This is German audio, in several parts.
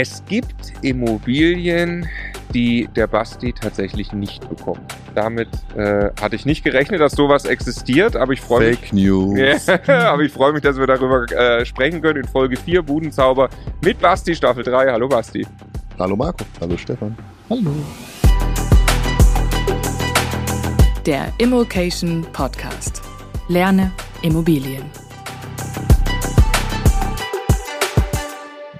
Es gibt Immobilien, die der Basti tatsächlich nicht bekommt. Damit äh, hatte ich nicht gerechnet, dass sowas existiert, aber ich freue mich. Fake News. Ja, aber ich freue mich, dass wir darüber äh, sprechen können in Folge 4 Budenzauber mit Basti, Staffel 3. Hallo Basti. Hallo Marco. Hallo Stefan. Hallo. Der Immokation Podcast. Lerne Immobilien.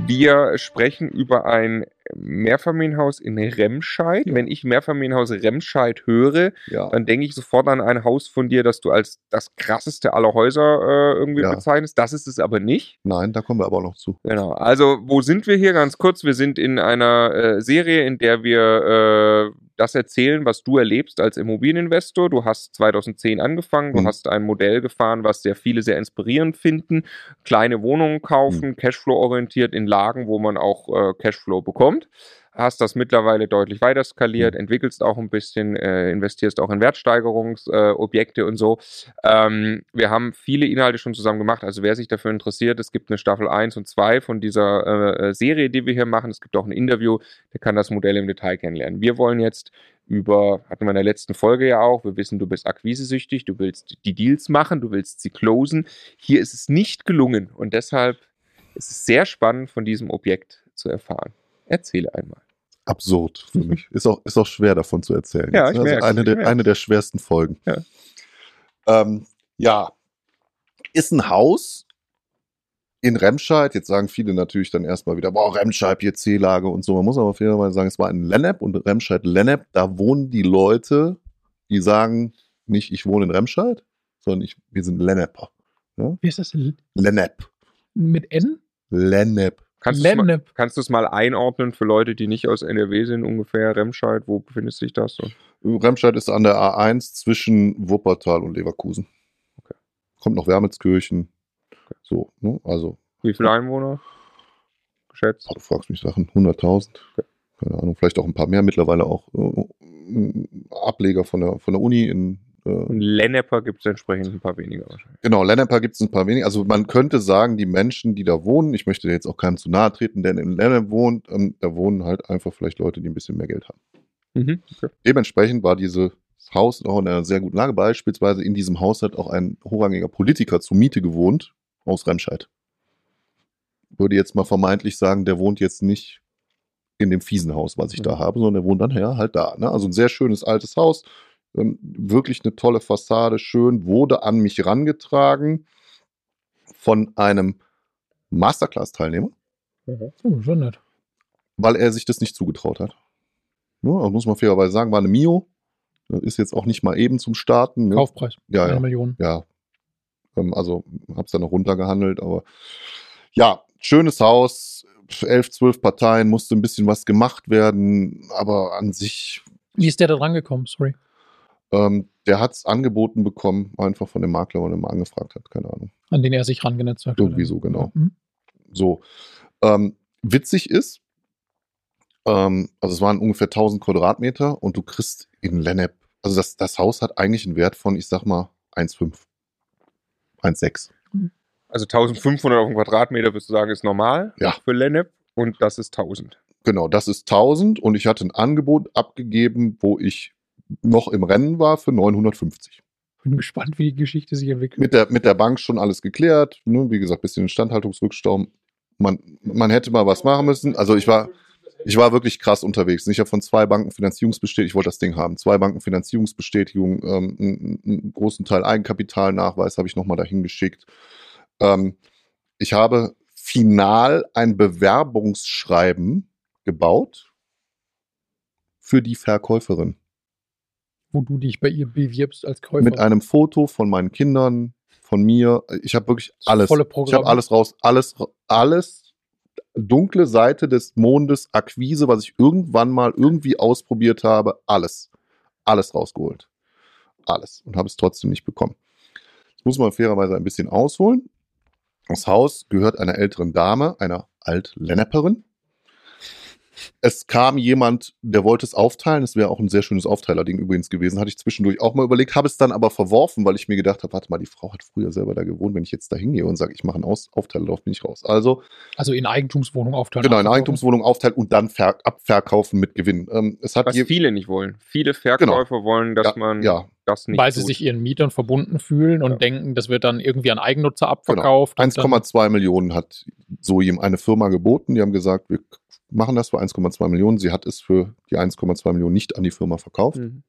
Wir sprechen über ein Mehrfamilienhaus in Remscheid. Wenn ich Mehrfamilienhaus Remscheid höre, Ja. dann denke ich sofort an ein Haus von dir, das du als das krasseste aller Häuser äh, irgendwie Ja. bezeichnest. Das ist es aber nicht. Nein, da kommen wir aber auch noch zu. Genau. Also, wo sind wir hier? Ganz kurz. Wir sind in einer äh, Serie, in der wir äh, das erzählen, was du erlebst als Immobilieninvestor. Du hast 2010 angefangen, du Mhm. hast ein Modell gefahren, was sehr viele sehr inspirierend finden. Kleine Wohnungen kaufen, Cashflow-orientiert in Lagen, wo man auch äh, Cashflow bekommt. Hast das mittlerweile deutlich weiter skaliert, entwickelst auch ein bisschen, äh, investierst auch in Wertsteigerungsobjekte äh, und so. Ähm, wir haben viele Inhalte schon zusammen gemacht. Also wer sich dafür interessiert, es gibt eine Staffel 1 und 2 von dieser äh, Serie, die wir hier machen. Es gibt auch ein Interview, der kann das Modell im Detail kennenlernen. Wir wollen jetzt über, hatten wir in der letzten Folge ja auch, wir wissen, du bist akquisesüchtig, du willst die Deals machen, du willst sie closen. Hier ist es nicht gelungen und deshalb ist es sehr spannend, von diesem Objekt zu erfahren. Erzähle einmal. Absurd für mich. Ist auch, ist auch schwer davon zu erzählen. Ja, ich ne? merk's, eine, ich der, merk's. eine der schwersten Folgen. Ja. Ähm, ja. Ist ein Haus in Remscheid. Jetzt sagen viele natürlich dann erstmal wieder, boah, Remscheid, hier C-Lage und so. Man muss aber fairerweise sagen, es war in Lennep und Remscheid-Lennep, da wohnen die Leute, die sagen nicht, ich wohne in Remscheid, sondern ich, wir sind Lenneper. Wie ist das? L- Lennep. Mit N? Lennep. Kannst du es mal, mal einordnen für Leute, die nicht aus NRW sind, ungefähr Remscheid? Wo befindet sich das? So? Remscheid ist an der A1 zwischen Wuppertal und Leverkusen. Okay. Kommt noch Wermelskirchen. So, ne? also, Wie viele Einwohner? Geschätzt. boah, du fragst mich Sachen, 100.000. Keine Ahnung, vielleicht auch ein paar mehr. Mittlerweile auch äh, Ableger von der, von der Uni in. Und Lenneper gibt es entsprechend ein paar weniger wahrscheinlich. genau, Lenneper gibt es ein paar wenige. Also man könnte sagen, die Menschen, die da wohnen, ich möchte jetzt auch keinem zu nahe treten, der in Lennep wohnt, ähm, da wohnen halt einfach vielleicht Leute, die ein bisschen mehr Geld haben. Mhm. Okay. Dementsprechend war dieses Haus auch in einer sehr guten Lage. Beispielsweise in diesem Haus hat auch ein hochrangiger Politiker zur Miete gewohnt aus Remscheid. Würde jetzt mal vermeintlich sagen, der wohnt jetzt nicht in dem fiesen Haus, was ich da Mhm. habe, sondern der wohnt dann ja halt da. Ne? Also ein sehr schönes altes Haus, ähm, wirklich eine tolle Fassade, schön, wurde an mich rangetragen von einem Masterclass-Teilnehmer Oh, schon nett. weil er sich das nicht zugetraut hat. Ja, also muss man fairerweise sagen, war eine Mio. Das ist jetzt auch nicht mal eben zum Starten. Ne? Kaufpreis. Ja, Eine ja. Million. Ja. Ähm, also hab's dann noch runtergehandelt, aber ja, schönes Haus, elf, zwölf Parteien, musste ein bisschen was gemacht werden, aber an sich, Wie ist der da rangekommen? Sorry. Ähm, der hat's angeboten bekommen, einfach von dem Makler, weil er mal angefragt hat, keine Ahnung. An den er sich rangenetzwerkt hat. Irgendwie so, genau. Mhm. So. Ähm, witzig ist, ähm, also es waren ungefähr 1000 Quadratmeter und du kriegst in Lennep, also das, das Haus hat eigentlich einen Wert von, ich sag mal, 1,5, 1,6. Also 1500 auf dem Quadratmeter, würdest du sagen, ist normal Ja. für Lennep und das ist 1000. Genau, das ist 1000 und ich hatte ein Angebot abgegeben, wo ich noch im Rennen war für 950. Bin gespannt, wie die Geschichte sich entwickelt. Mit der, mit der Bank schon alles geklärt, ne? wie gesagt, bisschen Instandhaltungsrückstau. Man, man hätte mal was machen müssen. Also ich war, ich war wirklich krass unterwegs. Ich habe von zwei Banken Finanzierungsbestätigung, ich wollte das Ding haben, zwei Banken Finanzierungsbestätigung, ähm, einen, einen großen Teil Eigenkapitalnachweis habe ich nochmal dahin geschickt. Ähm, ich habe final ein Bewerbungsschreiben gebaut für die Verkäuferin. Wo du dich bei ihr bewirbst als Käufer. Mit einem Foto von meinen Kindern, von mir. Ich habe wirklich alles. Volle Ich Programm. habe alles raus, alles, alles dunkle Seite des Mondes, Akquise, was ich irgendwann mal irgendwie ausprobiert habe, alles, alles rausgeholt. Alles. Und habe es trotzdem nicht bekommen. Das muss man fairerweise ein bisschen ausholen. Das Haus gehört einer älteren Dame, einer Alt-Lenneperin. Es kam jemand, der wollte es aufteilen. Es wäre auch ein sehr schönes Aufteilerding übrigens gewesen. Hatte ich zwischendurch auch mal überlegt, habe es dann aber verworfen, weil ich mir gedacht habe, warte mal, die Frau hat früher selber da gewohnt. Wenn ich jetzt da hingehe und sage, ich mache einen Aus Aufteiler drauf, bin ich raus. Also Also in Eigentumswohnung aufteilen. genau, abverkaufen. Eigentumswohnung aufteilen und dann ver abverkaufen mit Gewinn. Ähm, es hat Was viele nicht wollen. Viele Verkäufer wollen, dass Ja, man ja. das nicht Weil sie tut. sich ihren Mietern verbunden fühlen und Ja. denken, das wird dann irgendwie an Eigennutzer abverkauft. und dann- 1,2 Millionen hat so ihm eine Firma geboten. Die haben gesagt, wir machen das für 1,2 Millionen. Sie hat es für die 1,2 Millionen nicht an die Firma verkauft. Mhm.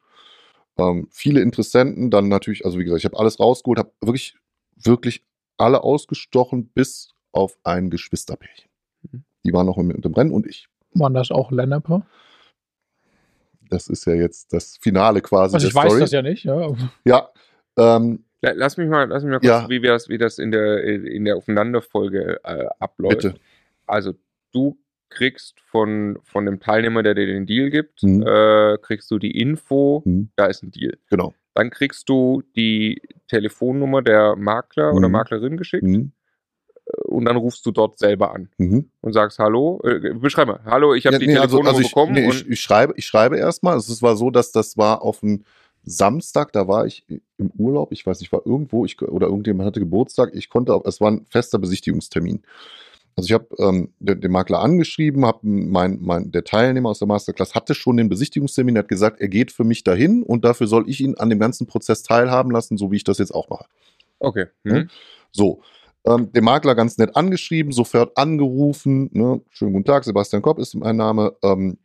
Ähm, viele Interessenten, dann natürlich, also wie gesagt, ich habe alles rausgeholt, habe wirklich, wirklich alle ausgestochen, bis auf ein Geschwisterpärchen. Mhm. Die waren noch mit dem Rennen und ich. Waren das auch Lenneper? Das ist ja jetzt das Finale quasi Also der ich weiß Story. das ja nicht. Ja. Ja, ähm, La- Lass mich mal, lass mich mal kurz, Ja. wie, wir das, wie das in der, in der Aufeinanderfolge äh, abläuft. bitte. Also du kriegst von, von dem Teilnehmer, der dir den Deal gibt, Mhm. äh, kriegst du die Info, Mhm. da ist ein Deal. Genau. Dann kriegst du die Telefonnummer der Makler oder Mhm. Maklerin geschickt Mhm. und dann rufst du dort selber an Mhm. und sagst Hallo, äh, beschreib mal, Hallo, ich habe Ja, die nee, also, Telefonnummer also ich, bekommen nee, ich, ich schreibe, ich schreibe erstmal. Also Es war so, dass das war auf einen Samstag, da war ich im Urlaub, ich weiß nicht, war irgendwo, ich, oder irgendjemand hatte Geburtstag, ich konnte, es war ein fester Besichtigungstermin. Also ich habe ähm, den, den Makler angeschrieben, habe mein, mein, der Teilnehmer aus der Masterclass hatte schon den Besichtigungstermin, hat gesagt, er geht für mich dahin und dafür soll ich ihn an dem ganzen Prozess teilhaben lassen, so wie ich das jetzt auch mache. okay. Mhm. So, ähm, den Makler ganz nett angeschrieben, sofort angerufen. Ne? Schönen guten Tag, Sebastian Kopp ist mein Name. Ähm,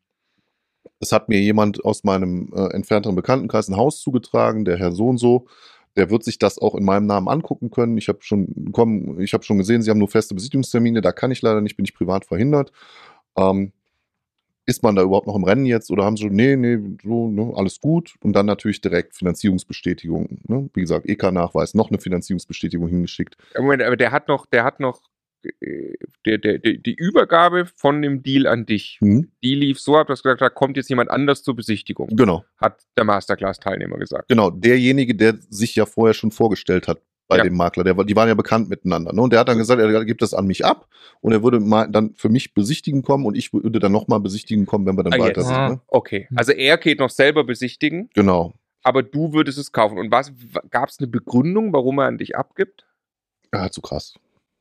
es hat mir jemand aus meinem äh, entfernteren Bekanntenkreis ein Haus zugetragen, der Herr so und so. Der wird sich das auch in meinem Namen angucken können. Ich habe schon, komm, ich habe schon gesehen, Sie haben nur feste Besichtigungstermine. Da kann ich leider nicht, bin ich privat verhindert. Ähm, ist man da überhaupt noch im Rennen jetzt oder haben sie, nee, nee, so, ne, alles gut. Und dann natürlich direkt Finanzierungsbestätigung. Ne? Wie gesagt, EK-Nachweis, noch eine Finanzierungsbestätigung hingeschickt. Moment, aber der hat noch, der hat noch der, der, der, die Übergabe von dem Deal an dich. Mhm. Die lief so ab, dass gesagt da kommt jetzt jemand anders zur Besichtigung, Genau, hat der Masterclass-Teilnehmer gesagt. genau. Derjenige, der sich ja vorher schon vorgestellt hat bei Ja. dem Makler, der, die waren ja bekannt miteinander. Ne? Und der hat dann gesagt, er gibt das an mich ab und er würde mal dann für mich besichtigen kommen und ich würde dann nochmal besichtigen kommen, wenn wir dann Ah, weiter jetzt. sind. Ne? Okay, also er geht noch selber besichtigen, Genau. aber du würdest es kaufen. Und was gab es eine Begründung, warum er an dich abgibt? Ja, zu krass.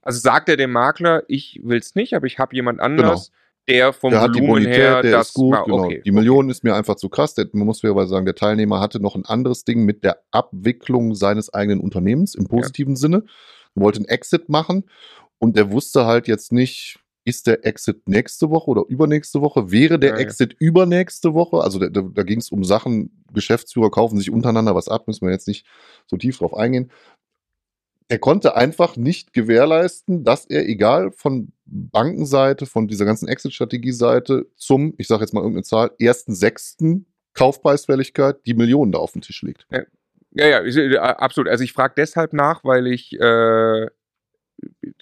Also sagt er dem Makler, ich will es nicht, aber ich habe jemand anders, der vom Genau. Der hat die Volumen Bonität, her der das ist gut, ma- genau. okay, Die Million ist mir einfach zu krass. Der, man muss fairerweise sagen, der Teilnehmer hatte noch ein anderes Ding mit der Abwicklung seines eigenen Unternehmens im positiven Sinne. Wollte einen Exit machen und der wusste halt jetzt nicht, ist der Exit nächste Woche oder übernächste Woche? Wäre der Ja, ja. Exit übernächste Woche? Also da, da, da ging es um Sachen, Geschäftsführer kaufen sich untereinander was ab, müssen wir jetzt nicht so tief drauf eingehen. Er konnte einfach nicht gewährleisten, dass er, egal von Bankenseite, von dieser ganzen Exit-Strategie-Seite zum, ich sage jetzt mal irgendeine Zahl, ersten sechsten Kaufpreisfälligkeit die Millionen da auf den Tisch legt. Ja, ja, ist, äh, absolut. Also ich frage deshalb nach, weil ich, äh,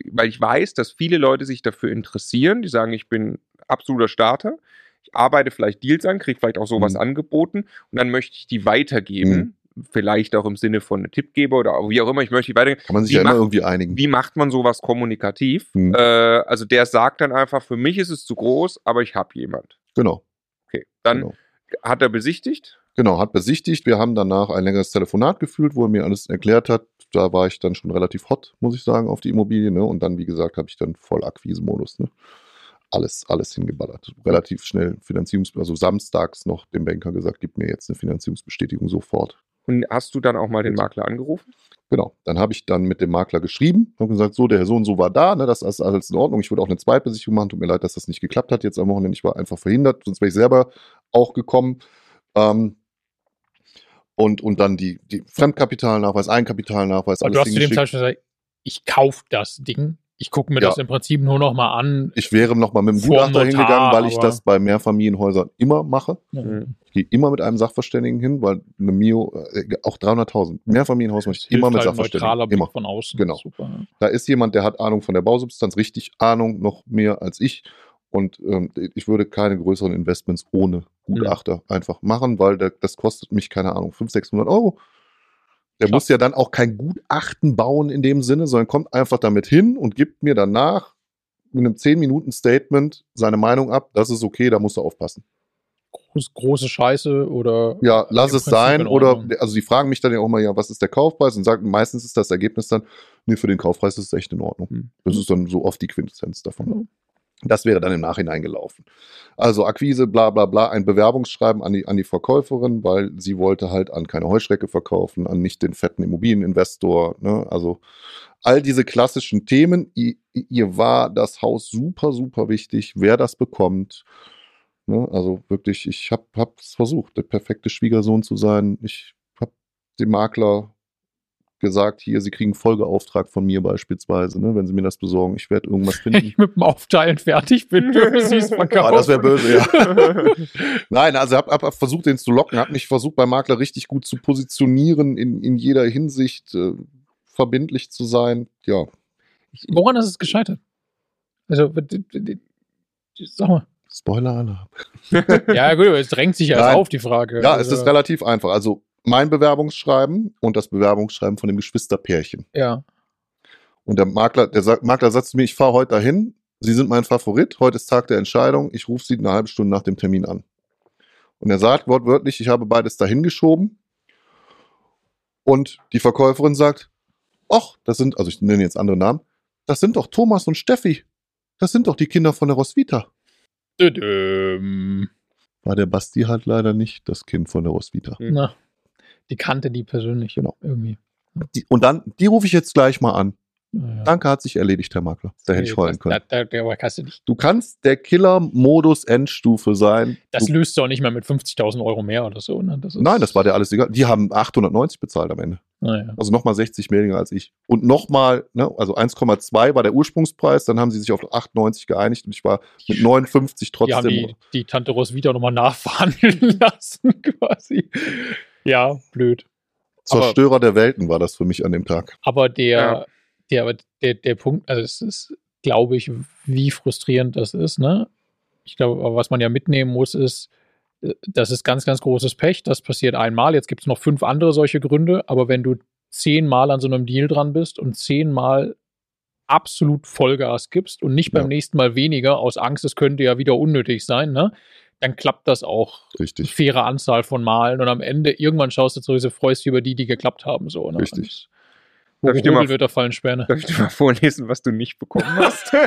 weil ich weiß, dass viele Leute sich dafür interessieren. Die sagen, ich bin absoluter Starter. Ich arbeite vielleicht Deals an, kriege vielleicht auch sowas Mhm. angeboten und dann möchte ich die weitergeben. Vielleicht auch im Sinne von einem Tippgeber oder wie auch immer. Ich möchte die weitergeben. Kann man sich Wie ja immer irgendwie einigen. Wie macht man sowas kommunikativ? Mhm. Äh, also der sagt dann einfach, für mich ist es zu groß, aber ich habe jemand. Genau. Okay, dann genau. hat er besichtigt. Genau, hat besichtigt. Wir haben danach ein längeres Telefonat geführt, wo er mir alles erklärt hat. Da war ich dann schon relativ hot, muss ich sagen, auf die Immobilie. Ne? Und dann, wie gesagt, habe ich dann voll Akquise-Modus. Ne? Alles, alles hingeballert. Relativ schnell Finanzierungs-, also samstags noch dem Banker gesagt, gib mir jetzt eine Finanzierungsbestätigung sofort. Und hast du dann auch mal den Makler angerufen? Genau. Dann habe ich dann mit dem Makler geschrieben und gesagt, so, der Herr so und so war da, ne, das ist alles in Ordnung. Ich würde auch eine Zweitbesichtigung machen. Tut mir leid, dass das nicht geklappt hat jetzt am Wochenende. Ich war einfach verhindert, sonst wäre ich selber auch gekommen. Ähm, und, und dann die, die Fremdkapitalnachweis, Eigenkapitalnachweis, Aber du hast zu dem. Zeitpunkt gesagt, ich kaufe das Ding. Ich gucke mir Ja. das im Prinzip nur noch mal an. Ich wäre nochmal mit dem Gutachter Notar, hingegangen, weil ich das bei Mehrfamilienhäusern immer mache. Mhm. Ich gehe immer mit einem Sachverständigen hin, weil eine Mio, äh, auch 300.000, Mehrfamilienhaus mache ich immer mit halt ein Sachverständigen. neutraler Blick Immer. von außen. Genau. Super. ne? Da ist jemand, der hat Ahnung von der Bausubstanz, richtig Ahnung, noch mehr als ich. Und ähm, ich würde keine größeren Investments ohne Gutachter einfach machen, weil der, das kostet mich, keine Ahnung, 500, 600 Euro. Der Klar. muss ja dann auch kein Gutachten bauen in dem Sinne, sondern kommt einfach damit hin und gibt mir danach mit einem 10-Minuten-Statement seine Meinung ab, das ist okay, da musst du aufpassen. Groß, große Scheiße oder. Ja, lass es Prinzip sein. in Oder, also die fragen mich dann ja auch mal, ja, was ist der Kaufpreis? Und sagen, meistens ist das Ergebnis dann, nee, für den Kaufpreis ist es echt in Ordnung. Hm. Das ist dann so oft die Quintessenz davon. Das wäre dann im Nachhinein gelaufen. Also Akquise, bla bla bla, ein Bewerbungsschreiben an die, an die Verkäuferin, weil sie wollte halt an keine Heuschrecke verkaufen, an nicht den fetten Immobilieninvestor. Ne? Also all diese klassischen Themen. Ihr, ihr war das Haus super, super wichtig, wer das bekommt. Ne? Also wirklich, ich habe es versucht, der perfekte Schwiegersohn zu sein. Ich habe dem Makler gesagt, hier, Sie kriegen Folgeauftrag von mir beispielsweise, ne, wenn Sie mir das besorgen. Ich werde irgendwas Wenn finden. ich mit dem Aufteilen fertig bin, dürfen sie es verkaufen. Ah, das wäre böse, ja. Nein, also habe hab, versucht, den zu locken, habe mich versucht, beim Makler richtig gut zu positionieren, in, in jeder Hinsicht äh, verbindlich zu sein. Ja, Woran ist es gescheitert? Also, sag mal. Spoiler-Alarm. Ja, gut, aber es drängt sich ja auf die Frage. Ja, es Also, ist relativ einfach. Also mein Bewerbungsschreiben und das Bewerbungsschreiben von dem Geschwisterpärchen. Ja. Und der Makler, der sagt, Makler sagt zu mir, ich fahre heute dahin, Sie sind mein Favorit, heute ist Tag der Entscheidung, ich rufe Sie eine halbe Stunde nach dem Termin an. Und er sagt wortwörtlich, ich habe beides dahin geschoben. Und die Verkäuferin sagt, ach, das sind, also ich nenne jetzt andere Namen, das sind doch Thomas und Steffi. Das sind doch die Kinder von der Roswitha. Düdüm. War der Basti halt leider nicht das Kind von der Roswitha. Na, die kannte die persönlich. Genau. Irgendwie. Die, und dann, die rufe ich jetzt gleich mal an. Naja. Danke, hat sich erledigt, Herr Makler. Da hätte ich heulen können. Da, da, kannst du nicht. Du kannst der Killer-Modus Endstufe sein. Das du, löst du auch nicht mehr mit 50.000 Euro mehr oder so. Ne? Das nein, das war dir alles egal. Die haben 890 bezahlt am Ende. Naja. Also nochmal 60 weniger als ich. Und nochmal, ne, also 1,2 war der Ursprungspreis, dann haben sie sich auf 8,90 geeinigt und ich war mit 59 Die haben trotzdem. die, die Tante Roswitha nochmal nachverhandeln lassen, quasi. Ja, blöd. Zerstörer der Welten war das für mich an dem Tag. Aber der, Ja. der, aber der, der Punkt, also es ist, glaube ich, wie frustrierend das ist, ne? Ich glaube, aber was man ja mitnehmen muss, ist, äh, das ist ganz, ganz großes Pech. Das passiert einmal. Jetzt gibt es noch fünf andere solche Gründe, aber wenn du zehnmal an so einem Deal dran bist und zehnmal absolut Vollgas gibst und nicht beim Ja. nächsten Mal weniger aus Angst, es könnte ja wieder unnötig sein, ne? Dann klappt das auch Richtig. faire Anzahl von Malen und am Ende irgendwann schaust du zurück, so freust dich über die, die geklappt haben. So, ne? Richtig. Darf ich dir mal- wird, fallen Späne. Darf ich dir mal vorlesen, was du nicht bekommen hast?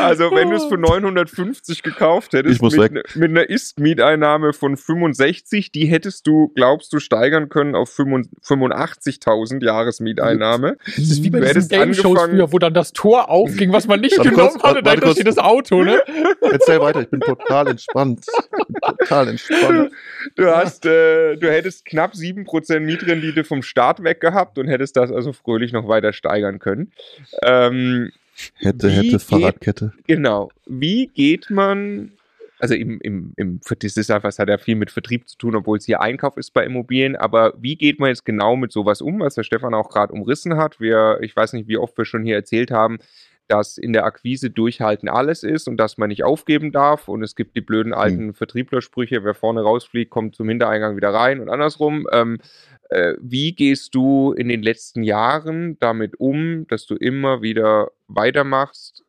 also, wenn du es für 950 gekauft hättest, Ich muss mit, ne- mit einer Ist-Mieteinnahme von 65, die hättest du, glaubst du, steigern können auf 85.000 Jahresmieteinnahme. Das ist wie bei Du diesen Game-Shows angefangen- früher, wo dann das Tor aufging, was man nicht Warte genommen kurz, hatte. kurz. steht das Auto, ne? Erzähl weiter, ich bin total entspannt. Total entspannt. Du hast, äh, du hättest knapp 7% Mietrendite vom Start weg gehabt und hättest das also fröhlich noch weiter steigern können. Ähm, Hätte, hätte, geht- Fahrradkette. Genau. Wie geht man, also im, im, im, das ist einfach, es hat ja viel mit Vertrieb zu tun, obwohl es hier Einkauf ist bei Immobilien, aber wie geht man jetzt genau mit sowas um, was der Stefan auch gerade umrissen hat? Wir, ich weiß nicht, wie oft wir schon hier erzählt haben, dass in der Akquise durchhalten alles ist und dass man nicht aufgeben darf und es gibt die blöden alten Vertrieblersprüche, wer vorne rausfliegt, kommt zum Hintereingang wieder rein und andersrum. Ähm, äh, wie gehst du in den letzten Jahren damit um, dass du immer wieder weitermachst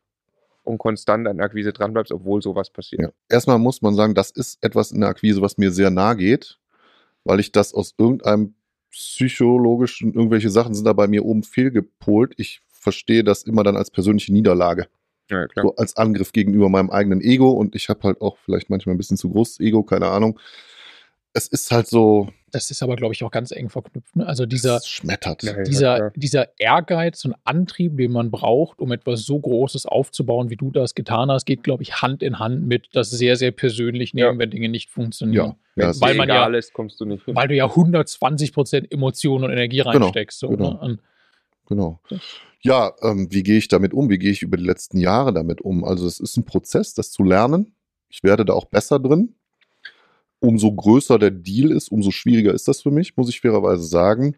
und konstant an der Akquise dranbleibst, obwohl sowas passiert? Ja. Erstmal muss man sagen, das ist etwas in der Akquise, was mir sehr nahe geht, weil ich das aus irgendeinem psychologischen, irgendwelche Sachen sind da bei mir oben fehlgepolt. Ich verstehe das immer dann als persönliche Niederlage. Ja, klar. So als Angriff gegenüber meinem eigenen Ego und ich habe halt auch vielleicht manchmal ein bisschen zu großes Ego, keine Ahnung. Es ist halt so, Das ist aber, glaube ich, auch ganz eng verknüpft. Ne? Also dieser, es schmettert. Ja, ja, dieser, dieser Ehrgeiz und Antrieb, den man braucht, um etwas so Großes aufzubauen, wie du das getan hast, geht, glaube ich, Hand in Hand mit das sehr, sehr persönlich nehmen, Ja. wenn Dinge nicht funktionieren. Ja, Wenn ja, weil man ja- ist, kommst du nicht hin. Weil du ja 120 Prozent Emotion und Energie Genau, reinsteckst. So, genau. ne? Und Genau. Ja, ähm, wie gehe ich damit um? Wie gehe ich über die letzten Jahre damit um? Also es ist ein Prozess, das zu lernen. Ich werde da auch besser drin. Umso größer der Deal ist, umso schwieriger ist das für mich, muss ich fairerweise sagen.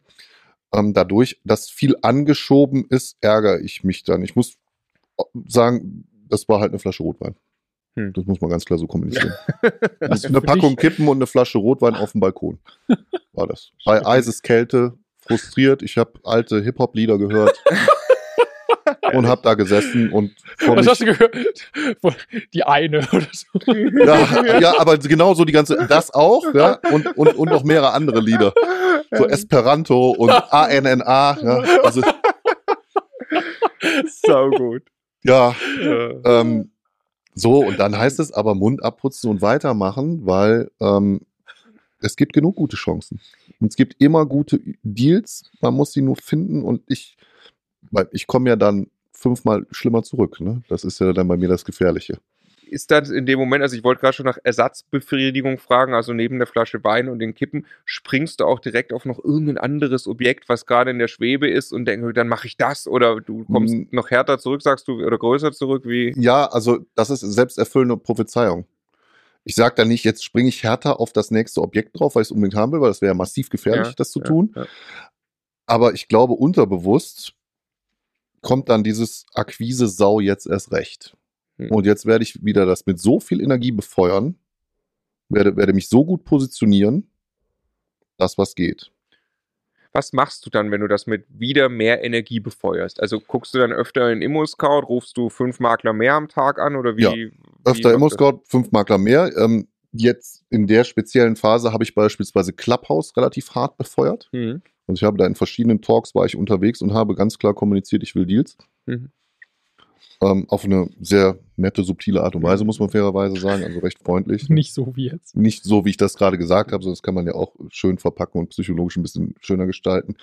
Ähm, dadurch, dass viel angeschoben ist, ärgere ich mich dann. Ich muss sagen, das war halt eine Flasche Rotwein. Hm. Das muss man ganz klar so kommunizieren. Was eine Packung Kippen und eine Flasche Rotwein auf dem Balkon. War das. Bei Eiseskälte, frustriert. Ich habe alte Hip-Hop-Lieder gehört. und habe da gesessen und Was mich- hast du gehört? Die eine oder so. ja, ja, aber genauso die ganze, das auch, ja, und, und, und noch mehrere andere Lieder. So Esperanto und ANNA, ja, also, Sau gut. ja, Ja. ähm, so, und dann heißt es aber Mund abputzen und weitermachen, weil ähm, es gibt genug gute Chancen. Und es gibt immer gute Deals, man muss sie nur finden und ich, weil ich komme ja dann fünfmal schlimmer zurück, ne? Das ist ja dann bei mir das Gefährliche. ist das in dem Moment, also ich wollte gerade schon nach Ersatzbefriedigung fragen, also neben der Flasche Wein und den Kippen, springst du auch direkt auf noch irgendein anderes Objekt, was gerade in der Schwebe ist und denkst, dann mache ich das oder du kommst Mm. noch härter zurück, sagst du, oder größer zurück, wie Ja, also das ist selbsterfüllende Prophezeiung. Ich sage da nicht, jetzt springe ich härter auf das nächste Objekt drauf, weil ich es unbedingt haben will, weil das wäre ja massiv gefährlich, Ja, das zu ja, tun. ja. Aber ich glaube, unterbewusst kommt dann dieses Akquise-Sau jetzt erst recht. Hm. Und jetzt werde ich wieder das mit so viel Energie befeuern, werde, werde mich so gut positionieren, dass was geht. Was machst du dann, wenn du das mit wieder mehr Energie befeuerst? Also guckst du dann öfter in Immo-Scout, rufst du fünf Makler mehr am Tag an oder wie? Ja, Öfter machst Immo du- Scout, fünf Makler mehr. Ähm, jetzt in der speziellen Phase habe ich beispielsweise Clubhouse relativ hart befeuert. Hm. Also ich habe da in verschiedenen Talks war ich unterwegs und habe ganz klar kommuniziert, ich will Deals. Mhm. Ähm, auf eine sehr nette, subtile Art und Weise, muss man fairerweise sagen, also recht freundlich. Nicht so wie jetzt. Nicht so, wie ich das gerade gesagt habe, sondern das kann man ja auch schön verpacken und psychologisch ein bisschen schöner gestalten.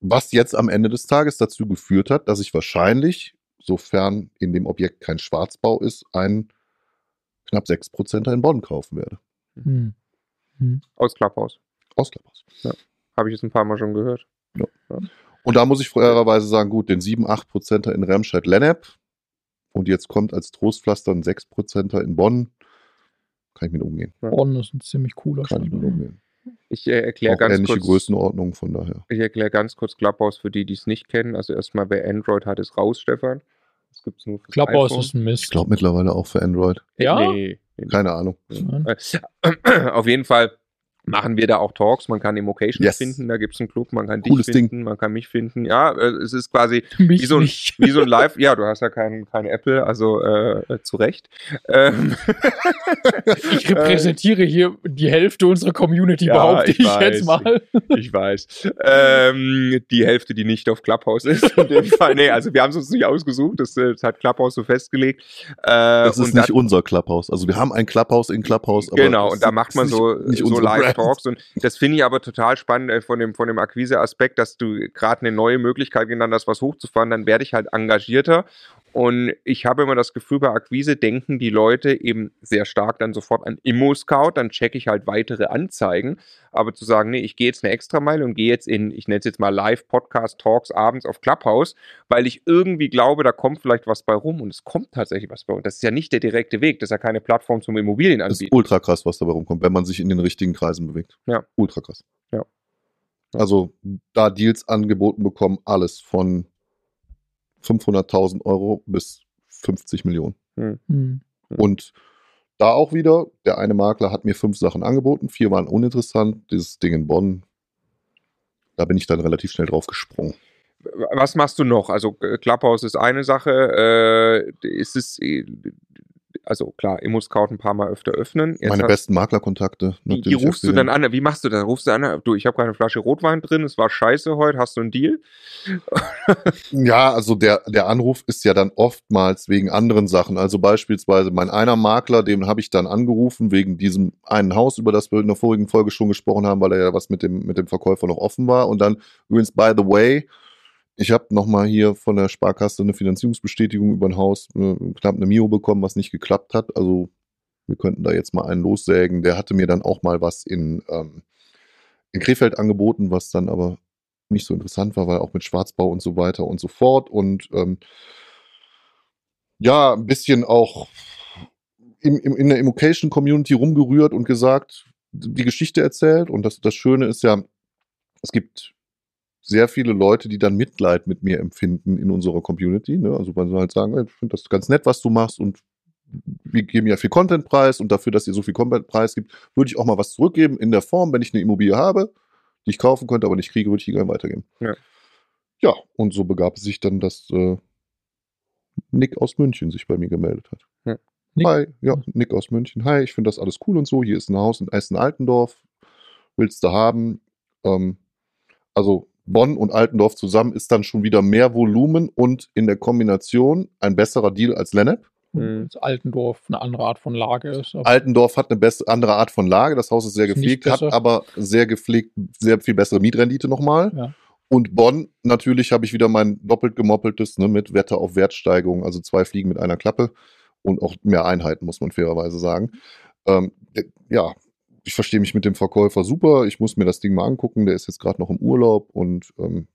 Was jetzt am Ende des Tages dazu geführt hat, dass ich wahrscheinlich, sofern in dem Objekt kein Schwarzbau ist, einen knapp 6% in Bonn kaufen werde. Hm. Aus Clubhouse. Aus Clubhouse. Habe ich jetzt ein paar Mal schon gehört. Und da muss ich fairerweise sagen, gut, den 7, 8%er in Remscheid-Lennep und jetzt kommt als Trostpflaster ein 6%er in Bonn. Kann ich mit umgehen. Bonn ist ein ziemlich cooler Kann ich mit Standort. umgehen. Ich äh, erkläre Auch ganz ähnliche kurz. Größenordnung, von daher. Ich erkläre ganz kurz Clubhouse für die, die es nicht kennen. Also erstmal, wer Android hat, ist raus, Stefan. Das gibt es nur fürs Clubhouse iPhone. ist ein Mist. Ich glaube mittlerweile auch für Android. Ja? Nee, nee, Keine Ahnung. Nein. Äh, Auf jeden Fall machen wir da auch Talks. Man kann Emotions Yes. finden, da gibt es einen Club. Man kann Cooles dich Ding. finden, man kann mich finden. Ja, äh, es ist quasi Mich wie so ein, nicht. wie so ein Live. Ja, du hast ja kein, kein Apple, also äh, äh, zu Recht. Ähm, Ich repräsentiere hier die Hälfte unserer Community, Ja, behaupte ich ich, weiß. jetzt mal. Ich weiß. Ähm, die Hälfte, die nicht auf Clubhouse ist. In dem Fall. Nee, also wir haben es uns nicht ausgesucht. Das, äh, das hat Clubhouse so festgelegt. Äh, Das ist und nicht da- unser Clubhouse. Also wir haben ein Clubhouse in Clubhouse, aber genau, das und da macht man nicht- so, nicht so unsere Live-Talks. Und das finde ich aber total spannend äh, von dem, von dem Akquise-Aspekt, dass du gerade eine neue Möglichkeit genannt hast, was hochzufahren. Dann werde ich halt engagierter. Und ich habe immer das Gefühl, bei Akquise denken die Leute eben sehr stark dann sofort an Immo-Scout, dann checke ich halt weitere Anzeigen. Aber zu sagen, nee, ich gehe jetzt eine Extrameile und gehe jetzt in, ich nenne es jetzt mal Live-Podcast-Talks abends auf Clubhouse, weil ich irgendwie glaube, da kommt vielleicht was bei rum und es kommt tatsächlich was bei rum. Das ist ja nicht der direkte Weg, das ist ja keine Plattform zum Das ist ultra krass, was dabei rumkommt, wenn man sich in den richtigen Kreisen bewegt. Ja. Ultra krass. Ja. Also da Deals angeboten bekommen, alles von 500.000 Euro bis 50 Millionen. Hm. Und da auch wieder, der eine Makler hat mir fünf Sachen angeboten, vier waren uninteressant. Dieses Ding in Bonn, da bin ich dann relativ schnell drauf gesprungen. Was machst du noch? Also Clubhouse ist eine Sache. Äh, ist es, äh, also klar, Immo-Scout ein paar Mal öfter öffnen. Jetzt Meine hast- besten Maklerkontakte. Die, die rufst du dann an. Wie machst du das? Rufst du an? Du, ich habe keine Flasche Rotwein drin. Es war scheiße heute. Hast du einen Deal? Ja, also der, der Anruf ist ja dann oftmals wegen anderen Sachen. Also beispielsweise mein einer Makler, den habe ich dann angerufen wegen diesem einen Haus, über das wir in der vorigen Folge schon gesprochen haben, weil er ja was mit dem, mit dem Verkäufer noch offen war. Und dann übrigens, by the way, ich habe nochmal hier von der Sparkasse eine Finanzierungsbestätigung über ein Haus, äh, knapp eine Mio bekommen, was nicht geklappt hat. Also wir könnten da jetzt mal einen lossägen. Der hatte mir dann auch mal was in, ähm, in Krefeld angeboten, was dann aber nicht so interessant war, weil auch mit Schwarzbau und so weiter und so fort. Und ähm, ja, ein bisschen auch im, im, in der Immocation-Community rumgerührt und gesagt, die Geschichte erzählt. Und das, das Schöne ist ja, es gibt sehr viele Leute, die dann Mitleid mit mir empfinden in unserer Community. Ne? Also weil sie halt sagen, "Ey, ich finde das ganz nett, was du machst und wir geben ja viel Content-Preis und dafür, dass ihr so viel Content-Preis gibt, würde ich auch mal was zurückgeben in der Form, wenn ich eine Immobilie habe, die ich kaufen könnte, aber nicht kriege, würde ich die gerne weitergeben. Ja. Ja, und so begab es sich dann, dass äh, Nick aus München sich bei mir gemeldet hat. Ja. Nick? Hi, ja, Nick aus München. Hi, ich finde das alles cool und so. Hier ist ein Haus in Essen-Altendorf. Willst du haben? Ähm, also Bonn und Altendorf zusammen ist dann schon wieder mehr Volumen und in der Kombination ein besserer Deal als Lennep. Mhm. Und Altendorf eine andere Art von Lage ist. Altendorf hat eine bess- andere Art von Lage. Das Haus ist sehr Ist gepflegt, hat aber sehr gepflegt, sehr viel bessere Mietrendite nochmal. Ja. Und Bonn, natürlich habe ich wieder mein doppelt gemoppeltes ne, mit Wette auf Wertsteigerung, also zwei Fliegen mit einer Klappe und auch mehr Einheiten, muss man fairerweise sagen. Ähm, ja, ich verstehe mich mit dem Verkäufer super. Ich muss mir das Ding mal angucken. Der ist jetzt gerade noch im Urlaub und ähm,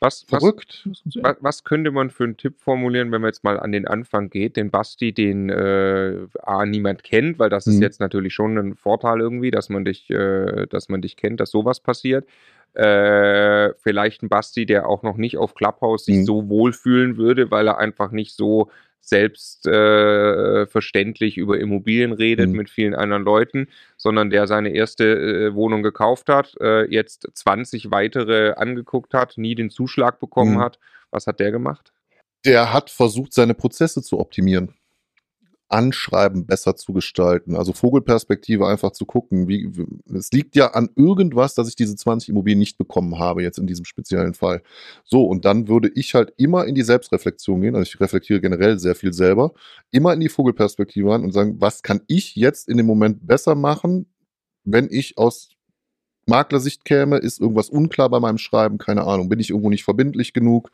Was, verrückt. was, was könnte man für einen Tipp formulieren, wenn man jetzt mal an den Anfang geht? Den Basti, den äh, A, niemand kennt, weil das ist Mhm. jetzt natürlich schon ein Vorteil irgendwie, dass man dich, äh, dass man dich kennt, dass sowas passiert. Äh, vielleicht ein Basti, der auch noch nicht auf Clubhouse sich Mhm. so wohlfühlen würde, weil er einfach nicht so selbstverständlich äh, über Immobilien redet Mhm. mit vielen anderen Leuten, sondern der seine erste äh, Wohnung gekauft hat, äh, jetzt 20 weitere angeguckt hat, nie den Zuschlag bekommen Mhm. hat. Was hat der gemacht? der hat versucht, seine Prozesse zu optimieren. Anschreiben besser zu gestalten, also Vogelperspektive einfach zu gucken, wie, es liegt ja an irgendwas, dass ich diese 20 Immobilien nicht bekommen habe, jetzt in diesem speziellen Fall. So, und dann würde ich halt immer in die Selbstreflexion gehen, also ich reflektiere generell sehr viel selber, immer in die Vogelperspektive rein und sagen, was kann ich jetzt in dem Moment besser machen, wenn ich aus Maklersicht käme, ist irgendwas unklar bei meinem Schreiben, keine Ahnung, bin ich irgendwo nicht verbindlich genug,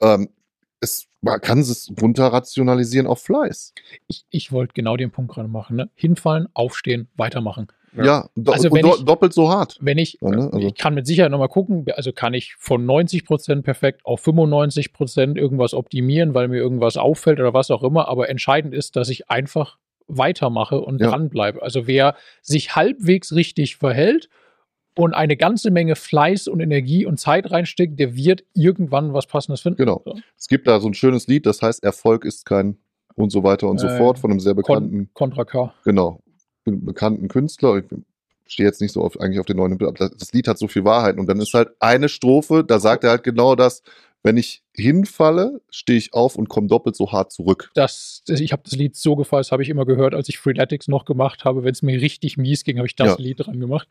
ähm, es, man kann es runter rationalisieren auf Fleiß. Ich, ich wollte genau den Punkt gerade machen. Ne? Hinfallen, aufstehen, weitermachen. Ja. Ja, do Also do ich- doppelt so hart. Wenn ich, Ja, ne? Also- ich kann mit Sicherheit nochmal gucken, also kann ich von 90% perfekt auf 95% irgendwas optimieren, weil mir irgendwas auffällt oder was auch immer, aber entscheidend ist, dass ich einfach weitermache und Ja. dranbleibe. Also wer sich halbwegs richtig verhält und eine ganze Menge Fleiß und Energie und Zeit reinsteckt, der wird irgendwann was Passendes finden. Genau. So. Es gibt da so ein schönes Lied, das heißt Erfolg ist kein und so weiter und so Äh, fort von einem sehr bekannten, Kon Contra K. genau, be- bekannten Künstler. Ich stehe jetzt nicht so auf, eigentlich auf den neuen, aber das, das Lied hat so viel Wahrheit und dann ist halt eine Strophe, da sagt er halt genau das, wenn ich hinfalle, stehe ich auf und komme doppelt so hart zurück. Das, das, ich habe das Lied so gefallen, das habe ich immer gehört, als ich Freeletics noch gemacht habe. Wenn es mir richtig mies ging, habe ich das Ja. Lied dran gemacht.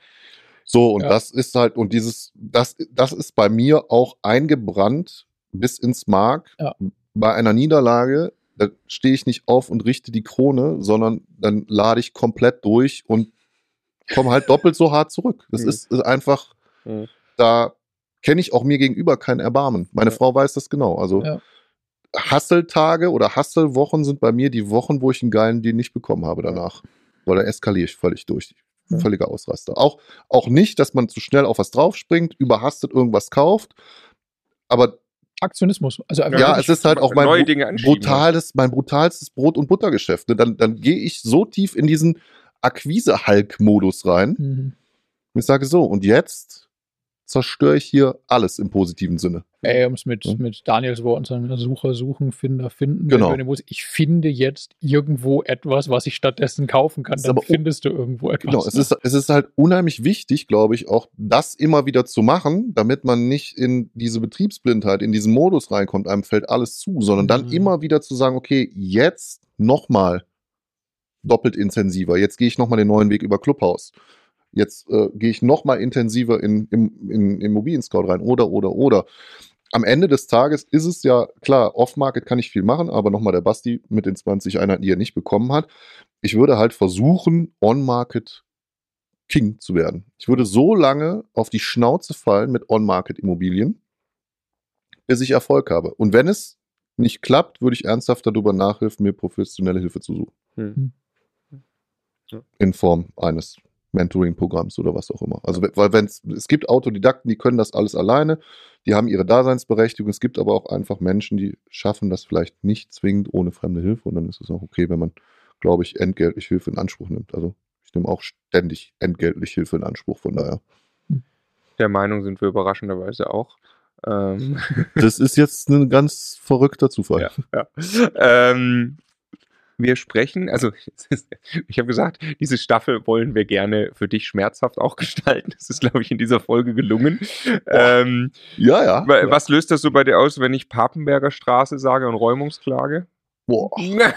So, und Ja. das ist halt, und dieses, das, das ist bei mir auch eingebrannt bis ins Mark. Ja. Bei einer Niederlage, da stehe ich nicht auf und richte die Krone, sondern dann lade ich komplett durch und komme halt doppelt so hart zurück. Das Mhm. ist, ist einfach, Mhm. da kenne ich auch mir gegenüber kein Erbarmen. Meine Ja. Frau weiß das genau. Also Ja. Hasseltage oder Hasselwochen sind bei mir die Wochen, wo ich einen geilen Deal nicht bekommen habe danach. Weil da eskaliere ich völlig durch. Ja. Völliger Ausraster. Auch, auch nicht, dass man zu schnell auf was draufspringt, überhastet irgendwas kauft. Aber Aktionismus. Also Ja, ja, es ist halt auch mein anschieben. brutales, mein brutalstes Brot- und Buttergeschäft. ne? Dann, dann gehe ich so tief in diesen Akquise-Hulk-Modus rein. Mhm. Und ich sage so, und jetzt zerstöre ich hier alles im positiven Sinne. Ey, um es mit, Ja. mit Daniels Worten zu sagen, Sucher suchen, Finder finden. Genau. Ich finde jetzt irgendwo etwas, was ich stattdessen kaufen kann. Dann findest du irgendwo etwas. Genau, es ne? ist, es ist halt unheimlich wichtig, glaube ich, auch das immer wieder zu machen, damit man nicht in diese Betriebsblindheit, in diesen Modus reinkommt, einem fällt alles zu, sondern dann Mhm. immer wieder zu sagen, okay, jetzt nochmal doppelt intensiver, jetzt gehe ich nochmal den neuen Weg über Clubhouse. Jetzt äh, gehe ich nochmal intensiver in, in, in Immobilien Scout rein oder, oder, oder. Am Ende des Tages ist es ja klar, Off-Market kann ich viel machen, aber nochmal der Basti mit den 20 Einheiten, die er nicht bekommen hat. Ich würde halt versuchen, On-Market King zu werden. Ich würde so lange auf die Schnauze fallen mit On-Market-Immobilien, bis ich Erfolg habe. Und wenn es nicht klappt, würde ich ernsthaft darüber nachhelfen, mir professionelle Hilfe zu suchen. Hm. In Form eines Mentoring-Programms oder was auch immer. Also, weil wenn es gibt Autodidakten, die können das alles alleine, die haben ihre Daseinsberechtigung. Es gibt aber auch einfach Menschen, die schaffen das vielleicht nicht zwingend ohne fremde Hilfe und dann ist es auch okay, wenn man, glaube ich, entgeltlich Hilfe in Anspruch nimmt. Also ich nehme auch ständig entgeltlich Hilfe in Anspruch, von daher. Der Meinung sind wir überraschenderweise auch. Ähm, Das ist jetzt ein ganz verrückter Zufall. Ja. ja. ähm, Wir sprechen, also ich habe gesagt, diese Staffel wollen wir gerne für dich schmerzhaft auch gestalten. Das ist, glaube ich, in dieser Folge gelungen. Ähm, Ja, ja. wa- was löst das so bei dir aus, wenn ich Papenberger Straße sage und Räumungsklage? Boah.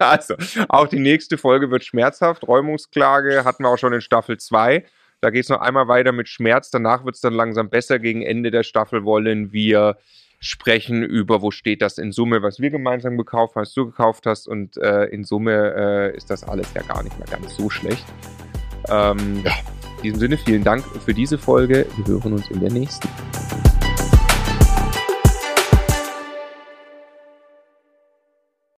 Also, auch die nächste Folge wird schmerzhaft. Räumungsklage hatten wir auch schon in Staffel 2. Da geht es noch einmal weiter mit Schmerz. Danach wird es dann langsam besser. Gegen Ende der Staffel wollen wir sprechen über, wo steht das in Summe, was wir gemeinsam gekauft haben, was du gekauft hast. Und äh, in Summe äh, ist das alles ja gar nicht mehr ganz so schlecht. Ähm, Ja. In diesem Sinne, vielen Dank für diese Folge. Wir hören uns in der nächsten.